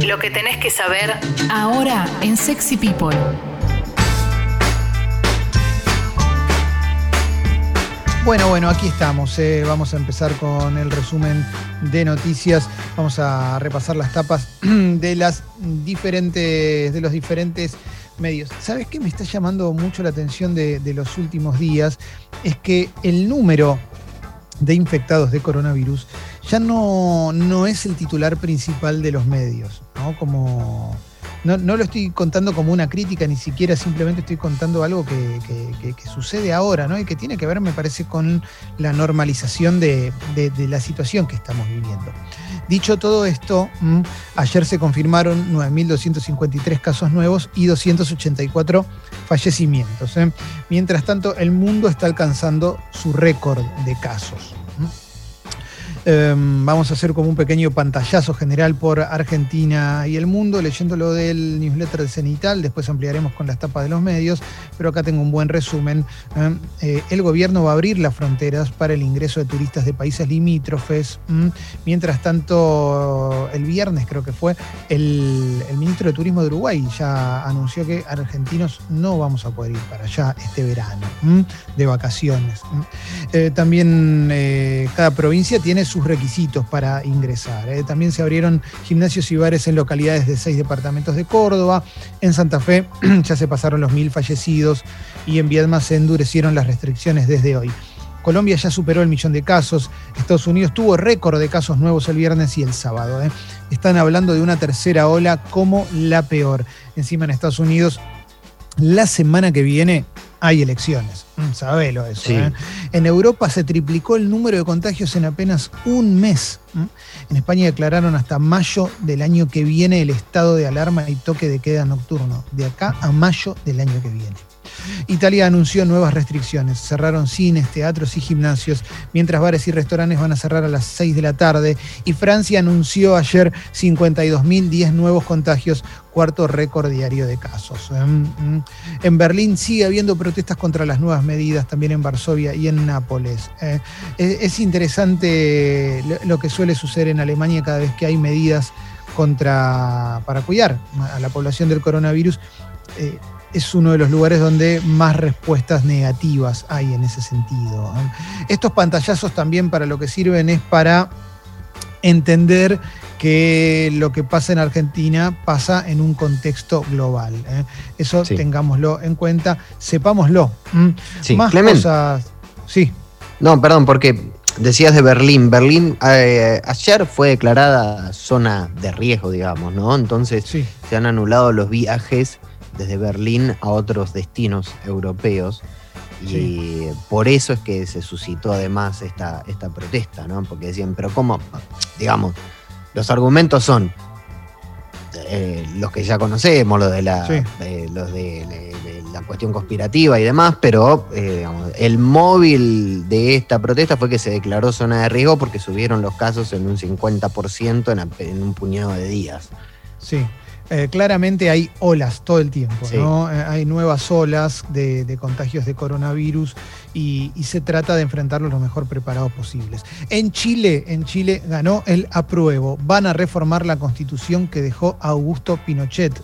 Lo que tenés que saber ahora en Sexy People. Bueno, bueno, aquí estamos. eh. Vamos a empezar con el resumen de noticias. Vamos a repasar las tapas de las diferentes, de los diferentes medios. ¿Sabes qué me está llamando mucho la atención de, de los últimos días? Es que el número de infectados de coronavirus ya no, no es el titular principal de los medios, ¿no? Como no, lo estoy contando como una crítica, ni siquiera simplemente estoy contando algo que, que- sucede ahora, ¿no? Y que tiene que ver, me parece, con la normalización de, de- la situación que estamos viviendo. Dicho todo esto, ayer se confirmaron 9.253 casos nuevos y 284 fallecimientos. ¿eh? Mientras tanto, el mundo está alcanzando su récord de casos. Em, vamos a hacer como un pequeño pantallazo general por Argentina y el mundo, leyendo lo del newsletter de Cenital, después ampliaremos con las tapas de los medios, pero acá tengo un buen resumen. Eh, el gobierno va a abrir las fronteras para el ingreso de turistas de países limítrofes. Mientras tanto, el viernes creo que fue, el, el ministro de Turismo de Uruguay ya anunció que argentinos no vamos a poder ir para allá este verano, de vacaciones. Eh, también eh, cada provincia tiene sus requisitos para ingresar. eh. También se abrieron gimnasios y bares en localidades de seis departamentos de Córdoba. En Santa Fe ya se pasaron los mil fallecidos y en Viedma se endurecieron las restricciones desde hoy. Colombia ya superó el millón de casos. Estados Unidos tuvo récord de casos nuevos el viernes y el sábado. eh. Están hablando de una tercera ola como la peor. Encima en Estados Unidos, la semana que viene hay elecciones. Mm, Sabelo eso. Sí. ¿eh? En Europa se triplicó el número de contagios en apenas un mes. En España declararon hasta mayo del año que viene el estado de alarma y toque de queda nocturno. De acá a mayo del año que viene. Italia anunció nuevas restricciones. Cerraron cines, teatros y gimnasios, mientras bares y restaurantes van a cerrar a las 6 de la tarde. Y Francia anunció ayer 52.010 nuevos contagios, cuarto récord diario de casos. Mm, mm. En Berlín sigue habiendo protestas contra las nuevas medidas, también en Varsovia y en Nápoles. Eh, es, es interesante lo, lo que suele suceder en Alemania cada vez que hay medidas contra, para cuidar a la población del coronavirus. Eh, es uno de los lugares donde más respuestas negativas hay en ese sentido. Estos pantallazos también para lo que sirven es para entender que lo que pasa en Argentina pasa en un contexto global. ¿eh? Eso Sí. tengámoslo en cuenta, sepámoslo. Sí, Más cosas. Sí, No, perdón, porque decías de Berlín. Berlín eh, ayer fue declarada zona de riesgo, digamos, ¿no? Entonces sí. se han anulado los viajes desde Berlín a otros destinos europeos. Y Sí. por eso es que se suscitó además esta, esta protesta, ¿no? Porque decían, pero ¿cómo? Digamos, los argumentos son eh, los que ya conocemos, los de la, Sí. eh, los de, de- de la cuestión conspirativa y demás, pero eh, digamos, el móvil de esta protesta fue que se declaró zona de riesgo porque subieron los casos en un 50% en, en un puñado de días. Sí, Eh, claramente hay olas todo el tiempo, Sí. ¿no? Eh, hay nuevas olas de, de contagios de coronavirus y, se trata de enfrentarlos lo mejor preparados posibles. En Chile, en Chile ganó el apruebo. Van a reformar la constitución que dejó Augusto Pinochet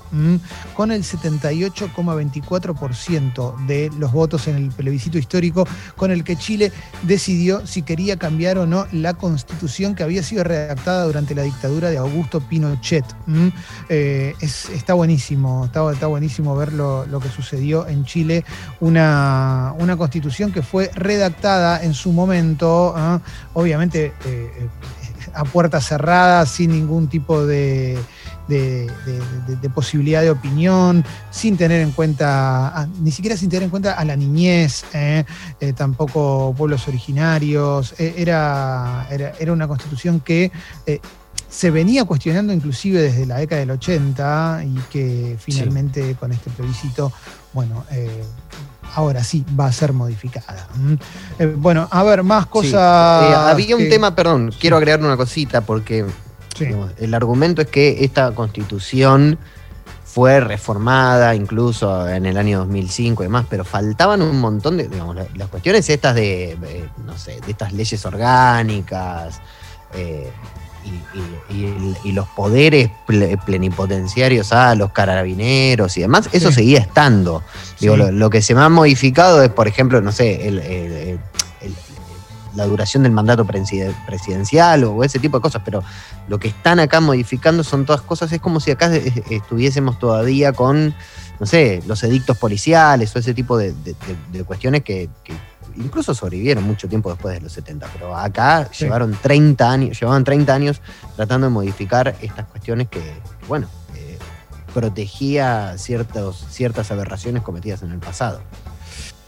con el 78,24% de los votos en el plebiscito histórico con el que Chile decidió si quería cambiar o no la constitución que había sido redactada durante la dictadura de Augusto Pinochet. Eh, es- está buenísimo, está, está buenísimo ver lo, lo que sucedió en Chile, una, una constitución que fue redactada en su momento, ¿ah? obviamente eh, eh, a puertas cerradas, sin ningún tipo de, de- de- de- de posibilidad de opinión, sin tener en cuenta, ah, ni siquiera sin tener en cuenta a la niñez, ¿eh? Eh, tampoco pueblos originarios, eh, era, era, era una constitución que se venía cuestionando inclusive desde la década del 80 y que finalmente con este plebiscito, bueno, ahora sí va a ser modificada. ¿m? Eh, bueno, a ver, más Sí. cosas. Eh, había un tema, perdón, quiero agregar una cosita porque Sí, digamos, el argumento es que esta constitución fue reformada incluso en el año 2005 y demás, pero faltaban un montón de, digamos, la- las cuestiones estas de, no sé, de estas leyes orgánicas, eh, y, los poderes plenipotenciarios a los carabineros y demás, eso seguía estando. Digo, lo, que se me ha modificado es, por ejemplo, no sé, la duración del mandato presidencial o ese tipo de cosas, pero lo que están acá modificando son todas cosas, es como si acá estuviésemos todavía con, no sé, los edictos policiales o ese tipo de, cuestiones que incluso sobrevivieron mucho tiempo después de los 70, pero acá llevaron 30 años, llevaban 30 años tratando de modificar estas cuestiones que, bueno, eh, protegía ciertos, ciertas aberraciones cometidas en el pasado.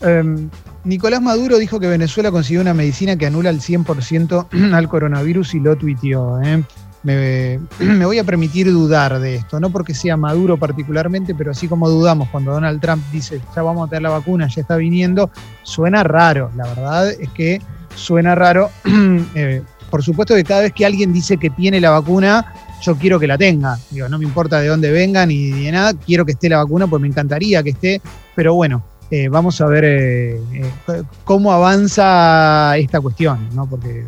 Em, Nicolás Maduro dijo que Venezuela consiguió una medicina que anula al 100% al coronavirus y lo tuiteó. ¿eh? me, voy a permitir dudar de esto, no porque sea Maduro particularmente, pero así como dudamos cuando Donald Trump dice, ya vamos a tener la vacuna, ya está viniendo, suena raro, la verdad es que suena raro. Eh, por supuesto que cada vez que alguien dice que tiene la vacuna, yo quiero que la tenga. Digo, no me importa de dónde venga ni de nada, quiero que esté la vacuna, pues me encantaría que esté, pero bueno, eh, vamos a ver eh, cómo avanza esta cuestión, ¿no? Porque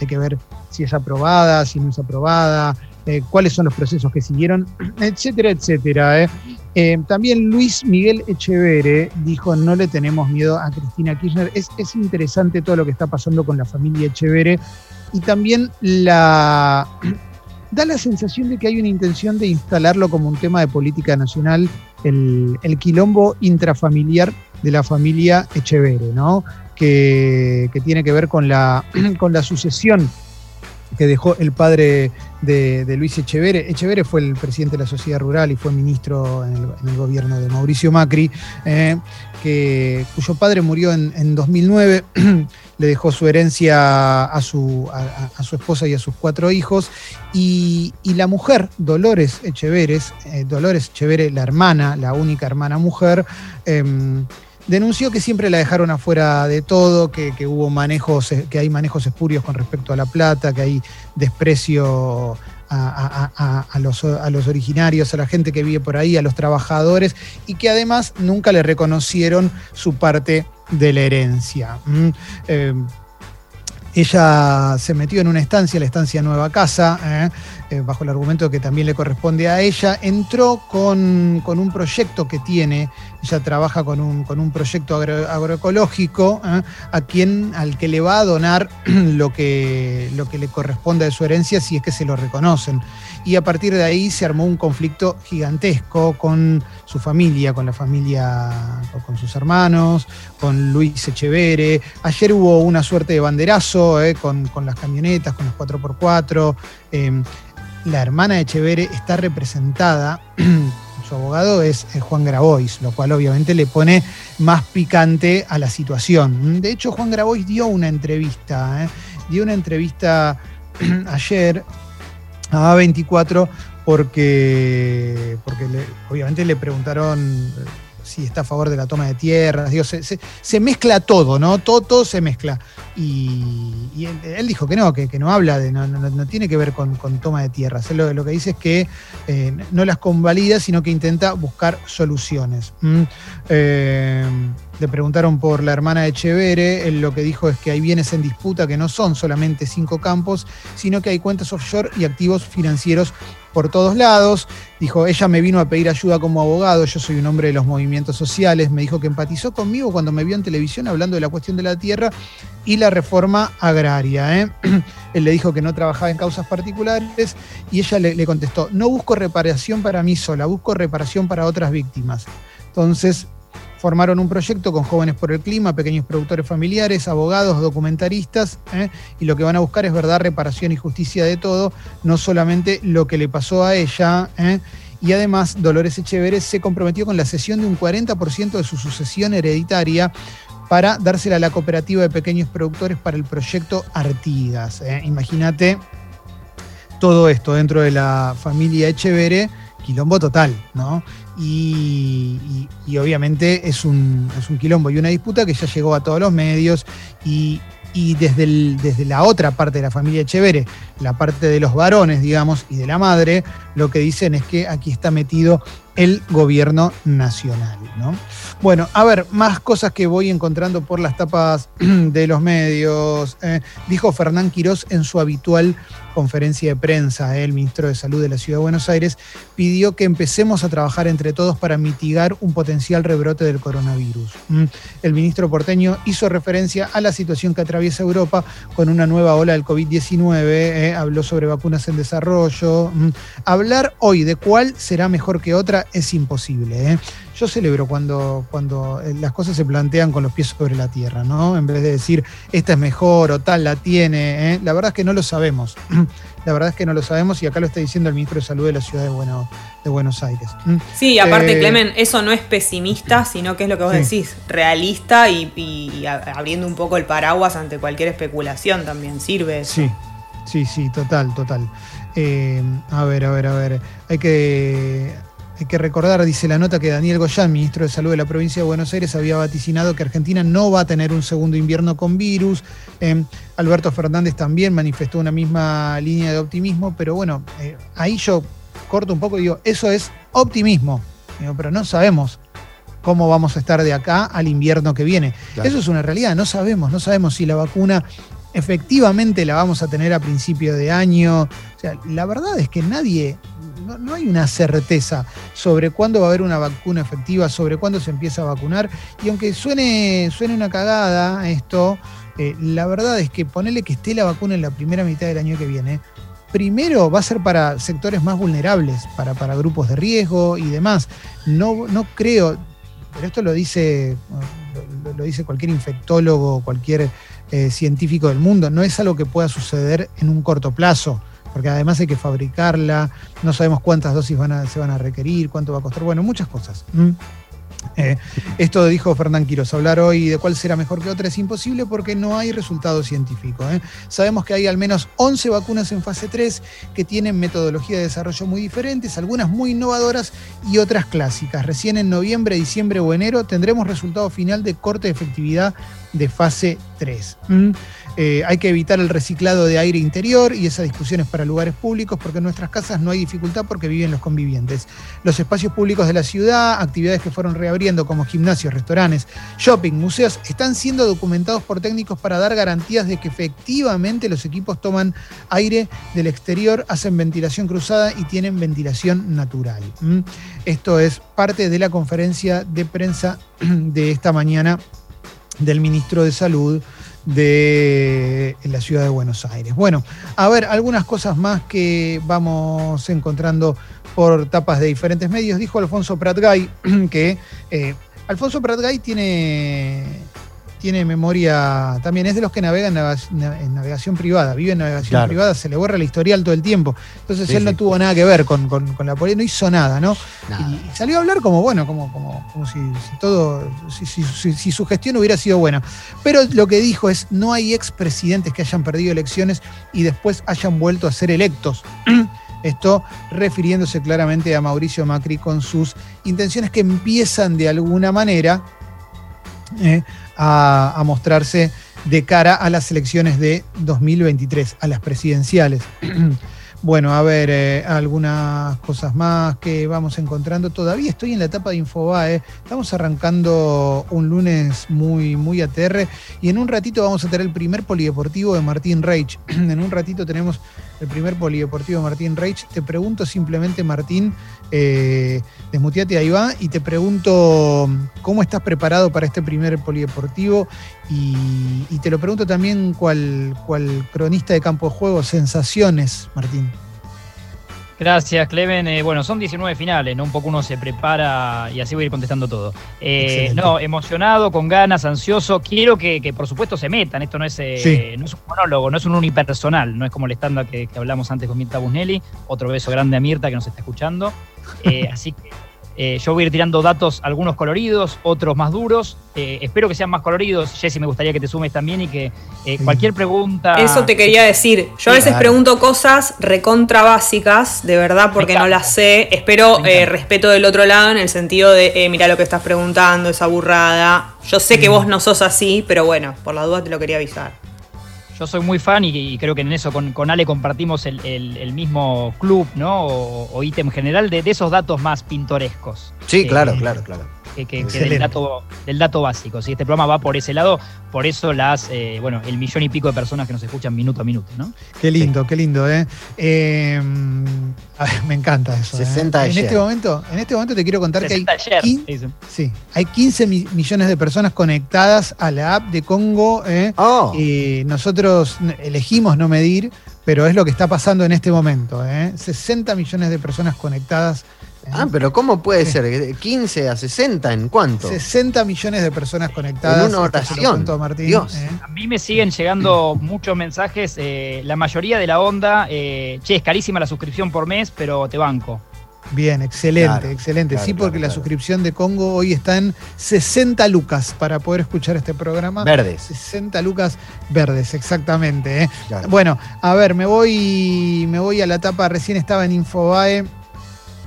hay que ver si es aprobada, si no es aprobada, eh, cuáles son los procesos que siguieron, etcétera, etcétera. Eh. Eh, también Luis Miguel Echevere dijo, no le tenemos miedo a Cristina Kirchner. Es, interesante todo lo que está pasando con la familia Echevere y también la... Da la sensación de que hay una intención de instalarlo como un tema de política nacional, el, quilombo intrafamiliar de la familia Echevere, ¿no? Que, que tiene que ver con la, con la sucesión que dejó el padre de, Luis Echevere. Echevere fue el presidente de la sociedad rural y fue ministro en el, gobierno de Mauricio Macri, eh, que, cuyo padre murió en, 2009, le dejó su herencia a su, a, su, esposa y a sus cuatro hijos, y, la mujer, Dolores Echeveres, eh, Dolores Echevere, la hermana, la única hermana mujer, em, denunció que siempre la dejaron afuera de todo, que, hubo manejos, eh, que hay manejos espurios con respecto a la plata, que hay desprecio a, los, originarios, a la gente que vive por ahí, a los trabajadores, y que además nunca le reconocieron su parte de la herencia. Mm, eh, ella se metió en una estancia, la estancia Nueva Casa, ¿eh? Eh, bajo el argumento que también le corresponde a ella. Entró con, un proyecto que tiene, ella trabaja con un, con un proyecto agroecológico, ¿eh? a quien, al que le va a donar lo que, lo que le corresponde de su herencia si es que se lo reconocen y a partir de ahí se armó un conflicto gigantesco con su familia, con la familia, con sus hermanos, con Luis Echevere. Ayer hubo una suerte de banderazo eh, con, las camionetas, con los 4x4. Em, la hermana de Echevere está representada. su abogado es Juan Grabois, lo cual obviamente le pone más picante a la situación. De hecho, Juan Grabois dio una entrevista, eh, dio una entrevista ayer a 24 porque, porque obviamente le preguntaron eh, si está a favor de la toma de tierras. se, mezcla todo, ¿no? Todo, se mezcla. Y, él, dijo que no, que, no habla de, no, tiene que ver con, toma de tierras. Él lo, que dice es que eh, no las convalida, sino que intenta buscar soluciones. Eh, le preguntaron por la hermana de Chevere, él lo que dijo es que hay bienes en disputa que no son solamente cinco campos, sino que hay cuentas offshore y activos financieros por todos lados. Dijo, ella me vino a pedir ayuda como abogado, yo soy un hombre de los movimientos sociales, me dijo que empatizó conmigo cuando me vio en televisión hablando de la cuestión de la tierra y la reforma agraria. ¿eh? Él le dijo que no trabajaba en causas particulares y ella le, le contestó, no busco reparación para mí sola, busco reparación para otras víctimas. Entonces, formaron un proyecto con Jóvenes por el Clima, pequeños productores familiares, abogados, documentaristas, ¿eh? y lo que van a buscar es verdad, reparación y justicia de todo, no solamente lo que le pasó a ella. ¿eh? Y además, Dolores Echeverez se comprometió con la cesión de un 40% de su sucesión hereditaria para dársela a la cooperativa de pequeños productores para el proyecto Artigas. ¿eh? Imagínate todo esto dentro de la familia Echevere, quilombo total, ¿no? Y, obviamente es un, es un quilombo y una disputa que ya llegó a todos los medios y, y desde, desde la otra parte de la familia Echevere, la parte de los varones, digamos, y de la madre, lo que dicen es que aquí está metido el gobierno nacional. ¿no? Bueno, a ver, más cosas que voy encontrando por las tapas de los medios. Eh, dijo Fernán Quirós en su habitual conferencia de prensa, eh, el ministro de Salud de la Ciudad de Buenos Aires, pidió que empecemos a trabajar entre todos para mitigar un potencial rebrote del coronavirus. Mm, el ministro porteño hizo referencia a la situación que atraviesa Europa con una nueva ola del COVID-19, eh, habló sobre vacunas en desarrollo. Mm, hablar hoy de cuál será mejor que otra es imposible. ¿eh? Yo celebro cuando, cuando eh, las cosas se plantean con los pies sobre la tierra, ¿no? En vez de decir, esta es mejor o tal la tiene. ¿eh? La verdad es que no lo sabemos. La verdad es que no lo sabemos y acá lo está diciendo el ministro de Salud de la ciudad de, de Buenos Aires. Sí, aparte, Clemen, eso no es pesimista, sino que es lo que vos decís, realista y, abriendo un poco el paraguas ante cualquier especulación también sirve. Sí, sí, sí, total, total. a ver, a ver, a ver. Hay que hay que recordar, dice la nota, que Daniel Goyán, ministro de Salud de la provincia de Buenos Aires, había vaticinado que Argentina no va a tener un segundo invierno con virus. Em, Alberto Fernández también manifestó una misma línea de optimismo, pero bueno, eh, ahí yo corto un poco y digo, eso es optimismo, pero no sabemos cómo vamos a estar de acá al invierno que viene. Eso es una realidad, no sabemos, no sabemos si la vacuna efectivamente la vamos a tener a principio de año. O sea, la verdad es que nadie no, hay una certeza sobre cuándo va a haber una vacuna efectiva, sobre cuándo se empieza a vacunar. Y aunque suene, suene una cagada esto, eh, la verdad es que ponerle que esté la vacuna en la primera mitad del año que viene, primero va a ser para sectores más vulnerables, para, para grupos de riesgo y demás. No, no creo, pero esto lo dice, lo, dice cualquier infectólogo, cualquier eh, científico del mundo, no es algo que pueda suceder en un corto plazo porque además hay que fabricarla, no sabemos cuántas dosis se van a requerir, cuánto va a costar, bueno, muchas cosas. Eh, esto dijo Fernán Quiroz, hablar hoy de cuál será mejor que otra es imposible porque no hay resultado científico. ¿eh? Sabemos que hay al menos 11 vacunas en fase 3 que tienen metodología de desarrollo muy diferentes, algunas muy innovadoras y otras clásicas. Recién en noviembre, diciembre o enero tendremos resultado final de corte de efectividad de fase 3. Eh, hay que evitar el reciclado de aire interior y esas discusiones para lugares públicos porque en nuestras casas no hay dificultad porque viven los convivientes. Los espacios públicos de la ciudad, actividades que fueron reabriendo como gimnasios, restaurantes, shopping, museos, están siendo documentados por técnicos para dar garantías de que efectivamente los equipos toman aire del exterior, hacen ventilación cruzada y tienen ventilación natural. Esto es parte de la conferencia de prensa de esta mañana del ministro de Salud de la ciudad de Buenos Aires. Bueno, a ver, algunas cosas más que vamos encontrando por tapas de diferentes medios. Dijo Alfonso Pratgay que eh, Alfonso Pratgay tiene tiene memoria, también es de los que navegan en navegación privada, vive en navegación privada, se le borra el historial todo el tiempo. Entonces él no tuvo nada que ver con, la política, no hizo nada, ¿no? Y, salió a hablar como, bueno, como, como, si, todo, si, su gestión hubiera sido buena. Pero lo que dijo es, no hay expresidentes que hayan perdido elecciones y después hayan vuelto a ser electos. Esto refiriéndose claramente a Mauricio Macri con sus intenciones que empiezan de alguna manera eh, a, mostrarse de cara a las elecciones de 2023, a las presidenciales. Bueno, a ver, eh, algunas cosas más que vamos encontrando. Todavía estoy en la etapa de Infobae. Estamos arrancando un lunes muy, muy ATR y en un ratito vamos a tener el primer polideportivo de Martín Reich. en un ratito tenemos el primer polideportivo de Martín Reich. Te pregunto simplemente, Martín, eh, desmuteate ahí va, y te pregunto cómo estás preparado para este primer polideportivo y, te lo pregunto también cual, cual cronista de campo de juego, sensaciones, Martín. Gracias, Clemen. Eh, bueno, son 19 finales, ¿no? Un poco uno se prepara y así voy a ir contestando todo. Eh, no, emocionado, con ganas, ansioso. Quiero que, por supuesto se metan. Esto no es, no es un monólogo, no es un unipersonal, no es como el estándar que, que, hablamos antes con Mirta Busnelli. Otro beso grande a Mirta que nos está escuchando. así que Eh, yo voy a ir tirando datos, algunos coloridos, otros más duros. Eh, espero que sean más coloridos. Jessy, me gustaría que te sumes también y que eh, cualquier pregunta. Eso te quería decir. Yo a veces pregunto cosas recontra básicas, de verdad, porque no las sé. Espero respeto del otro lado en el sentido de, mira lo que estás preguntando, esa burrada. Yo sé que vos no sos así, pero bueno, por la duda te lo quería avisar. Yo soy muy fan y, creo que en eso con, Ale compartimos el, mismo club, ¿no? O, ítem general de, esos datos más pintorescos. Sí, claro, claro, claro que, del, dato, del dato básico. Si Este programa va por ese lado, por eso las, eh, bueno, el millón y pico de personas que nos escuchan minuto a minuto, ¿no? Qué lindo, qué lindo, ¿eh? eh me encanta eso. 60 ¿eh? en este momento, En este momento te quiero contar que hay, sí, hay 15 millones de personas conectadas a la app de Congo. ¿eh? Oh. Y nosotros elegimos no medir, pero es lo que está pasando en este momento. 60 millones de personas conectadas Ah, pero ¿cómo puede ser? ¿15 a 60 en cuánto? 60 millones de personas conectadas. En una oración. Martín, Dios. ¿eh? A mí me siguen llegando muchos mensajes. Eh, la mayoría de la onda, eh, che, es carísima la suscripción por mes, pero te banco. Bien, excelente, excelente. sí, porque la suscripción de Congo hoy está en 60 lucas para poder escuchar este programa. Verdes. 60 lucas verdes, exactamente. Bueno, a ver, me voy, me voy a la etapa, recién estaba en Infobae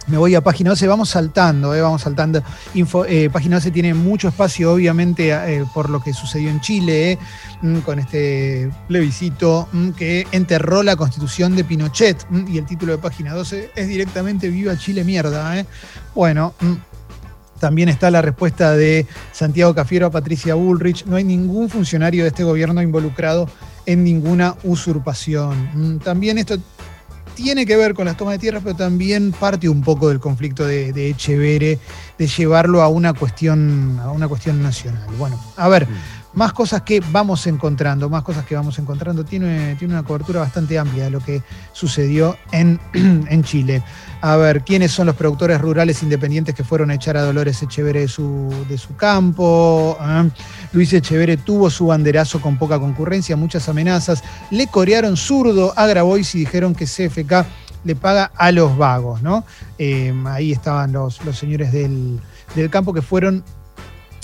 me voy a página 12, vamos saltando, eh, vamos saltando. Info, eh, página 12 tiene mucho espacio, obviamente, eh, por lo que sucedió en Chile, mm, con este plebiscito mm, que enterró la constitución de Pinochet. Mm, y el título de página 12 es directamente Viva Chile mierda. Bueno. También está la respuesta de Santiago Cafiero a Patricia Bullrich. No hay ningún funcionario de este gobierno involucrado en ninguna usurpación. También esto tiene que ver con las tomas de tierras, pero también parte un poco del conflicto de, de Echevere, de llevarlo a una cuestión, a una cuestión nacional. Bueno, a ver. Mm más cosas que vamos encontrando, más cosas que vamos encontrando. Tiene, tiene una cobertura bastante amplia de lo que sucedió en, en, Chile. A ver, ¿quiénes son los productores rurales independientes que fueron a echar a Dolores Echevere de su, de su campo? ¿Ah? Luis Echevere tuvo su banderazo con poca concurrencia, muchas amenazas. Le corearon zurdo a Grabois y dijeron que CFK le paga a los vagos, ¿no? Eh, ahí estaban los, los señores del, del campo que fueron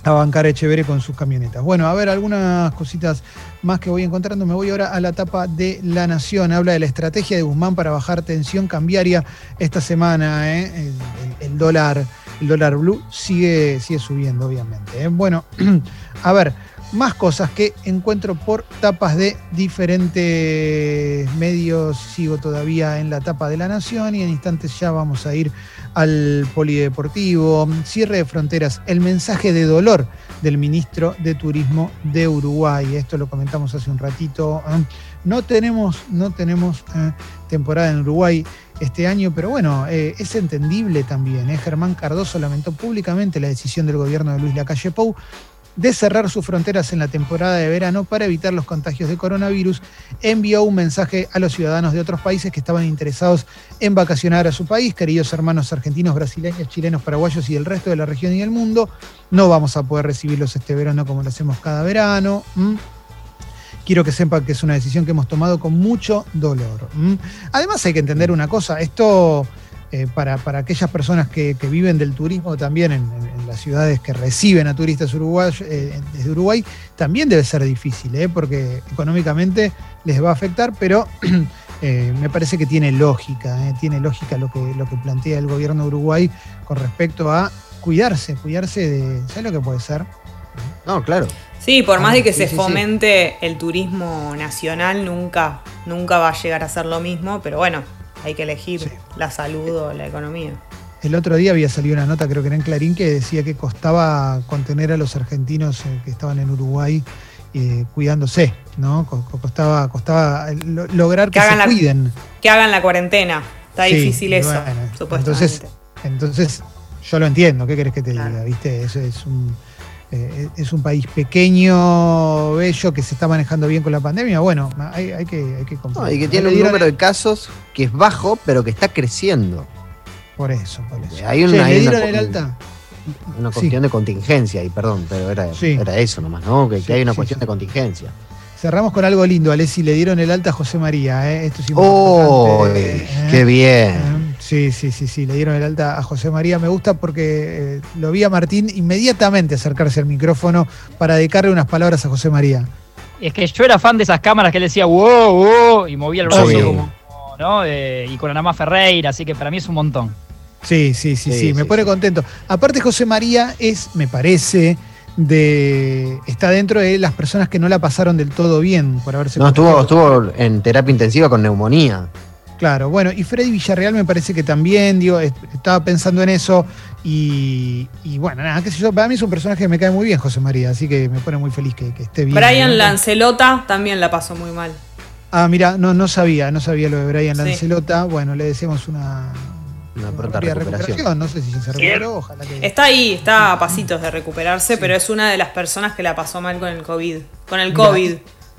a bancar Echevere con sus camionetas. Bueno, a ver, algunas cositas más que voy encontrando. Me voy ahora a la etapa de La Nación. Habla de la estrategia de Guzmán para bajar tensión cambiaria esta semana. ¿eh? El, dólar, el dólar blue sigue, sigue subiendo, obviamente. ¿eh? Bueno, a ver, más cosas que encuentro por tapas de diferentes medios. Sigo todavía en la tapa de La Nación y en instantes ya vamos a ir al polideportivo, cierre de fronteras, el mensaje de dolor del ministro de Turismo de Uruguay. Esto lo comentamos hace un ratito. ¿eh? No tenemos, no tenemos ¿eh? temporada en Uruguay este año, pero bueno, eh, es entendible también. Germán Cardoso lamentó públicamente la decisión del gobierno de Luis Lacalle Pou de cerrar sus fronteras en la temporada de verano para evitar los contagios de coronavirus, envió un mensaje a los ciudadanos de otros países que estaban interesados en vacacionar a su país, queridos hermanos argentinos, brasileños, chilenos, paraguayos y el resto de la región y del mundo. No vamos a poder recibirlos este verano como lo hacemos cada verano. Quiero que sepan que es una decisión que hemos tomado con mucho dolor. Además hay que entender una cosa, esto eh, para, aquellas personas que, viven del turismo también en, las ciudades que reciben a turistas uruguayos eh, desde Uruguay, también debe ser difícil, eh, porque económicamente les va a afectar, pero me parece que tiene lógica, tiene lógica lo que, lo que plantea el gobierno de Uruguay con respecto a cuidarse, cuidarse de, ¿sabes lo que puede ser? No, claro. Sí, por más de que se fomente el turismo nacional, nunca, nunca va a llegar a ser lo mismo, pero bueno, hay que elegir la salud o la economía. El otro día había salido una nota, creo que era en Clarín, que decía que costaba contener a los argentinos eh, que estaban en Uruguay eh, cuidándose, ¿no? Costaba, costaba lograr que, se cuiden. Que hagan la cuarentena. Está difícil eso, supuestamente. Entonces, entonces, yo lo entiendo, ¿qué querés que te diga? ¿Viste? Eso es un eh, es un país pequeño, bello, que se está manejando bien con la pandemia, bueno, hay, que, hay que y que tiene un número de casos que es bajo, pero que está creciendo. Por eso, por eso. Hay una, ¿Le dieron el alta? Una cuestión de contingencia, y perdón, pero era, era eso nomás, ¿no? Que, hay una cuestión de contingencia. Cerramos con algo lindo, Alessi, le dieron el alta a José María, ¿eh? esto es importante. ¡Oh! ¡Qué bien! Sí, sí, sí, sí, le dieron el alta a José María. Me gusta porque eh, lo vi a Martín inmediatamente acercarse al micrófono para dedicarle unas palabras a José María. Es que yo era fan de esas cámaras que él decía wow, wow, y movía el brazo como, ¿no? Eh, y con Anamá Ferreira, así que para mí es un montón. Sí, sí, sí, sí, Sí, me sí, pone sí. contento. Aparte, José María es, me parece, de. está dentro de las personas que no la pasaron del todo bien por haberse No, estuvo, estuvo en terapia intensiva con neumonía. Claro, bueno, y Freddy Villarreal me parece que también, digo, est- estaba pensando en eso y, y bueno, nada, qué sé yo, para mí es un personaje que me cae muy bien, José María, así que me pone muy feliz que, que esté bien. Brian ¿no? Lancelota también la pasó muy mal. Ah, mira, no, no sabía, no sabía lo de Brian Sí. Lancelota. Bueno, le deseamos una, Una pronta recuperación. No sé si se recuperó, ojalá que. Está ahí, está a pasitos de recuperarse, pero es una de las personas que la pasó mal con el COVID. Con el COVID.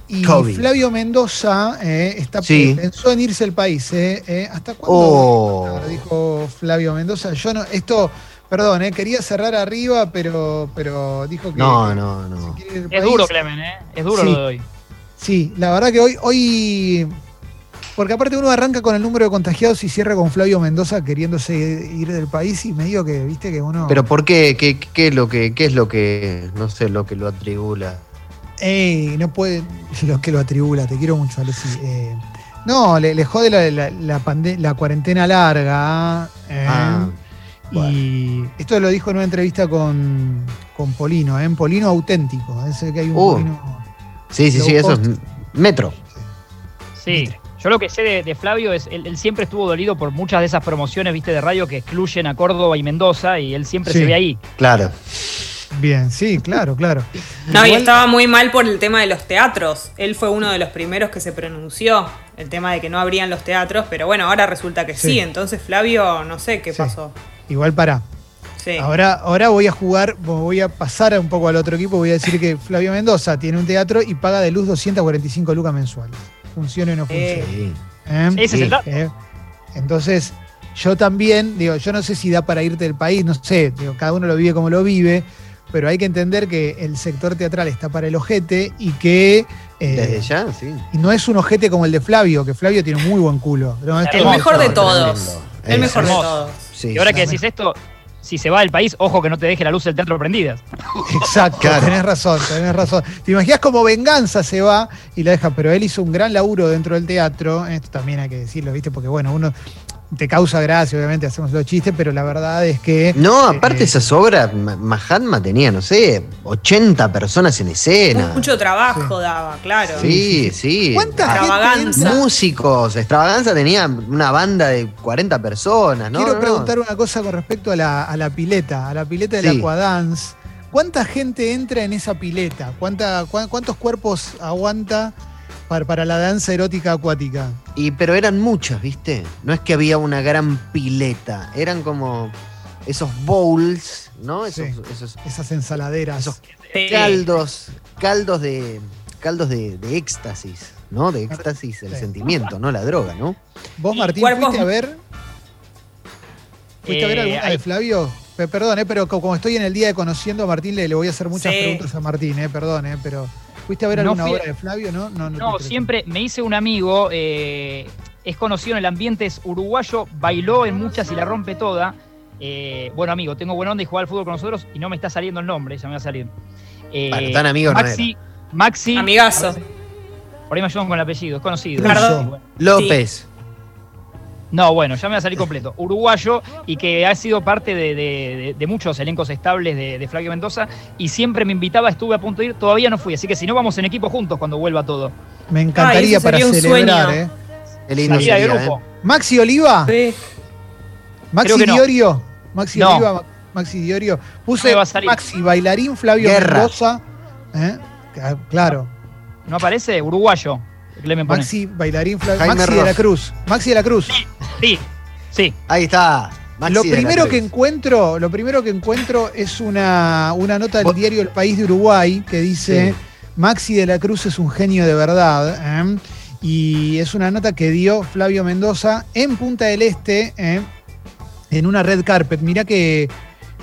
Y COVID. Flavio Mendoza eh, está, Sí. pensó en irse al país. eh, eh, ¿Hasta cuándo? Oh. Dijo Flavio Mendoza. Yo no, esto, perdón, eh, quería cerrar arriba, pero, pero dijo que. No, no, no. Es país. duro, Clemen, ¿eh? Es duro Sí. lo de hoy. Sí, la verdad que hoy, hoy. Porque aparte uno arranca con el número de contagiados y cierra con Flavio Mendoza queriéndose ir del país y me digo que, viste, que uno. Pero ¿por qué? ¿Qué, qué es lo que, qué es lo que, no sé, lo que lo atribula? Ey, no puede. Lo que lo atribula, te quiero mucho, Alessi. Eh, no, le, le jode la, la, la pande- la cuarentena larga. eh, Ah, y esto lo dijo en una entrevista con, con Polino, ¿eh? Polino auténtico. Es el que hay un Uh. Polino. sí, sí, sí, eso es metro. Sí. Yo lo que sé de, de Flavio es, él, él siempre estuvo dolido por muchas de esas promociones, viste, de radio que excluyen a Córdoba y Mendoza, y él siempre Sí. se ve ahí. Claro. Bien, sí, claro, claro. No, y estaba muy mal por el tema de los teatros. Él fue uno de los primeros que se pronunció el tema de que no abrían los teatros, pero bueno, ahora resulta que sí. Sí. Entonces Flavio, no sé qué Sí. pasó. Igual para. Sí. Ahora, ahora voy a jugar, voy a pasar un poco al otro equipo, voy a decir que Flavio Mendoza tiene un teatro y paga de luz 245 lucas mensuales. Funcione o no funcione. Eh. Sí. ¿Eh? Ese es el Sí. dato. Eh, Entonces, yo también, digo, yo no sé si da para irte del país, no sé, digo, cada uno lo vive como lo vive, pero hay que entender que el sector teatral está para el ojete y que eh, Desde ya, sí. y no es un ojete como el de Flavio, que Flavio tiene un muy buen culo. No, El mejor de todos. tremendo. El Es mejor de todos. Sí, Y ahora que decís esto, si se va del país, ojo que no te deje la luz del teatro prendidas. Exacto, Claro. tenés razón, tenés razón. Te imaginas como venganza se va y la deja, pero él hizo un gran laburo dentro del teatro, esto también hay que decirlo, ¿viste? Porque bueno, uno te causa gracia, obviamente hacemos los chistes, pero la verdad es que... No, aparte eh, esas obras, Ma- Mahatma tenía, no sé, 80 personas en escena. Mucho trabajo daba, claro. Sí, sí. ¿Cuánta Extravaganza. Músicos, Extravaganza tenía una banda de 40 personas, ¿no? Quiero No, no. preguntar una cosa con respecto a la, a la pileta, a la pileta del Sí. Aquadance. ¿Cuánta gente entra en esa pileta? ¿Cuánta, cuán- ¿Cuántos cuerpos aguanta para, para la danza erótica acuática? Y, pero eran muchas, ¿viste? No es que había una gran pileta, eran como esos bowls, ¿no? Esos, Sí. esos Esas ensaladeras. Esos Sí. caldos, caldos de caldos de, de éxtasis, ¿no? De éxtasis, el Sí. sentimiento, no la droga, ¿no? ¿Vos, Martín, fuiste a ver? ¿Fuiste a ver Eh, alguna de Flavio? Pe- Perdón, eh, pero co- como estoy en el día de conociendo a Martín, le, le voy a hacer muchas Sí. preguntas a Martín, eh, perdón, eh, pero ¿fuiste a ver No alguna fui a- obra de Flavio? No, no, no, No, siempre me hice un amigo, eh, es conocido en el ambiente, es uruguayo, bailó en muchas y la rompe toda. Eh, bueno, amigo, tengo buena onda y juega al fútbol con nosotros y no me está saliendo el nombre, ya me va a salir. Eh, Bueno, tan amigo no Maxi, Maxi. Amigazo. Por ahí me ayudan con el apellido, es conocido. Perdón. Sí, bueno. López. No, bueno, ya me va a salir completo. Uruguayo y que ha sido parte de, de- de- de muchos elencos estables de, de Flavio Mendoza y siempre me invitaba, estuve a punto de ir, todavía no fui. Así que si no, vamos en equipo juntos cuando vuelva todo. Me encantaría para celebrar, sueño. eh. Qué lindo de grupo. ¿eh? Maxi Oliva, Sí. Maxi Creo que no. Diorio, Maxi No. Oliva, Ma- Maxi Diorio. Puse me va a salir. Maxi bailarín Flavio Guerra. Mendoza. ¿eh? Ah, Claro, ¿No aparece? Uruguayo. Maxi bailarín Flavio. Maxi de la. Cruz. Maxi de la Cruz. Sí, sí. Ahí está. Maxi lo primero que encuentro, lo primero que encuentro es una, una nota del diario El País de Uruguay que dice Sí. Maxi de la Cruz es un genio de verdad. ¿eh? Y es una nota que dio Flavio Mendoza en Punta del Este, ¿eh? en una red carpet. Mirá que,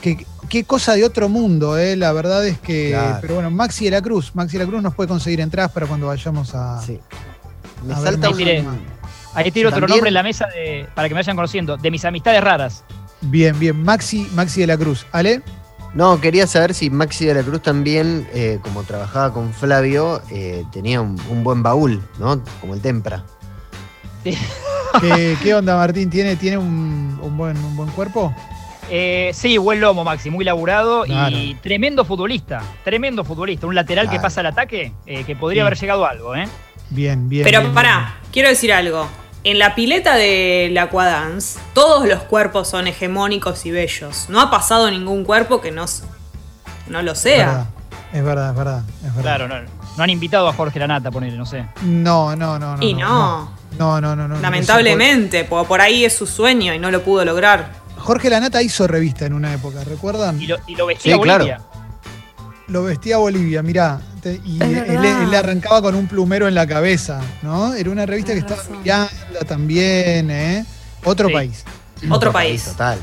que- qué cosa de otro mundo, ¿eh? la verdad es que. Claro. Pero bueno, Maxi de la Cruz. Maxi de la Cruz nos puede conseguir entradas para cuando vayamos a. Sí. Me A salta un, Ahí tiro otro nombre en la mesa para que me vayan conociendo, de mis amistades raras. Bien, bien. Maxi, Maxi de la Cruz. ¿Ale? No, quería saber si Maxi de la Cruz también, eh, como trabajaba con Flavio, eh, tenía un, buen baúl, ¿no? Como el Tempra. ¿Qué, onda, Martín? ¿Tiene, tiene un, buen, un buen cuerpo? Eh, sí, buen lomo, Maxi, muy laburado y tremendo futbolista. Tremendo futbolista. Un lateral que pasa al ataque, que podría haber llegado a algo, ¿eh? Bien, bien. Pero pará, quiero decir algo. En la pileta de la Aquadance, todos los cuerpos son hegemónicos y bellos. No ha pasado ningún cuerpo que no, no lo sea. Es verdad, es verdad, es verdad. Claro, no, no han invitado a Jorge Lanata, ponerle, no sé. No, no, no. y no. No, no, no. no Lamentablemente, por... por ahí es su sueño y no lo pudo lograr. Jorge Lanata hizo revista en una época, ¿recuerdan? Y lo, y lo vestía Bolivia. Lo vestía Bolivia, mirá y él, le arrancaba con un plumero en la cabeza, ¿no? Era una revista que estaba mirando también, ¿eh? Otro país. Otro país. Total.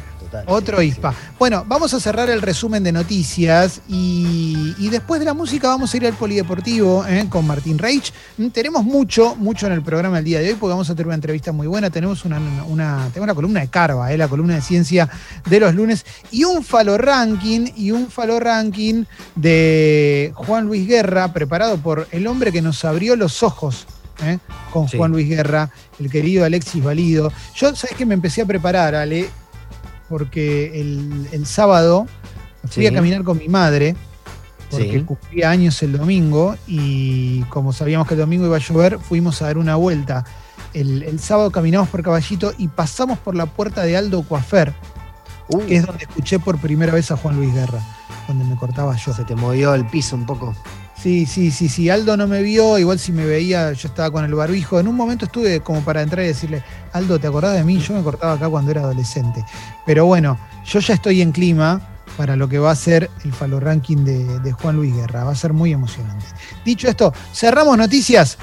Otro ISPA. Bueno, vamos a cerrar el resumen de noticias y, después de la música vamos a ir al polideportivo ¿eh? con Martín Reich. Mm, tenemos mucho, mucho en el programa el día de hoy porque vamos a tener una entrevista muy buena. Tenemos una, una, columna de Carva, ¿eh? la columna de ciencia de los lunes y un falo ranking y un falo ranking de Juan Luis Guerra preparado por el hombre que nos abrió los ojos ¿eh? con Juan Luis Guerra, el querido Alexis Valido. Yo, ¿sabes que Me empecé a preparar, Ale, porque el, sábado fui a caminar con mi madre, porque cumplía años el domingo y como sabíamos que el domingo iba a llover, fuimos a dar una vuelta. El, sábado caminamos por Caballito y pasamos por la puerta de Aldo Coafer, uh. que es donde escuché por primera vez a Juan Luis Guerra, donde me cortaba yo. Se te movió el piso un poco. Sí, sí, sí, sí. Aldo no me vio, igual si me veía, yo estaba con el barbijo. En un momento estuve como para entrar y decirle, Aldo, ¿te acordás de mí? Yo me cortaba acá cuando era adolescente. Pero bueno, yo ya estoy en clima para lo que va a ser el Falo Ranking de, Juan Luis Guerra. Va a ser muy emocionante. Dicho esto, cerramos noticias.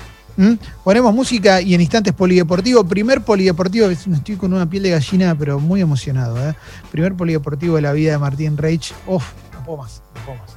Ponemos música y en instantes polideportivo. Primer polideportivo, estoy con una piel de gallina, pero muy emocionado. ¿eh? Primer polideportivo de la vida de Martín Reich. Uf, no puedo más, no puedo más.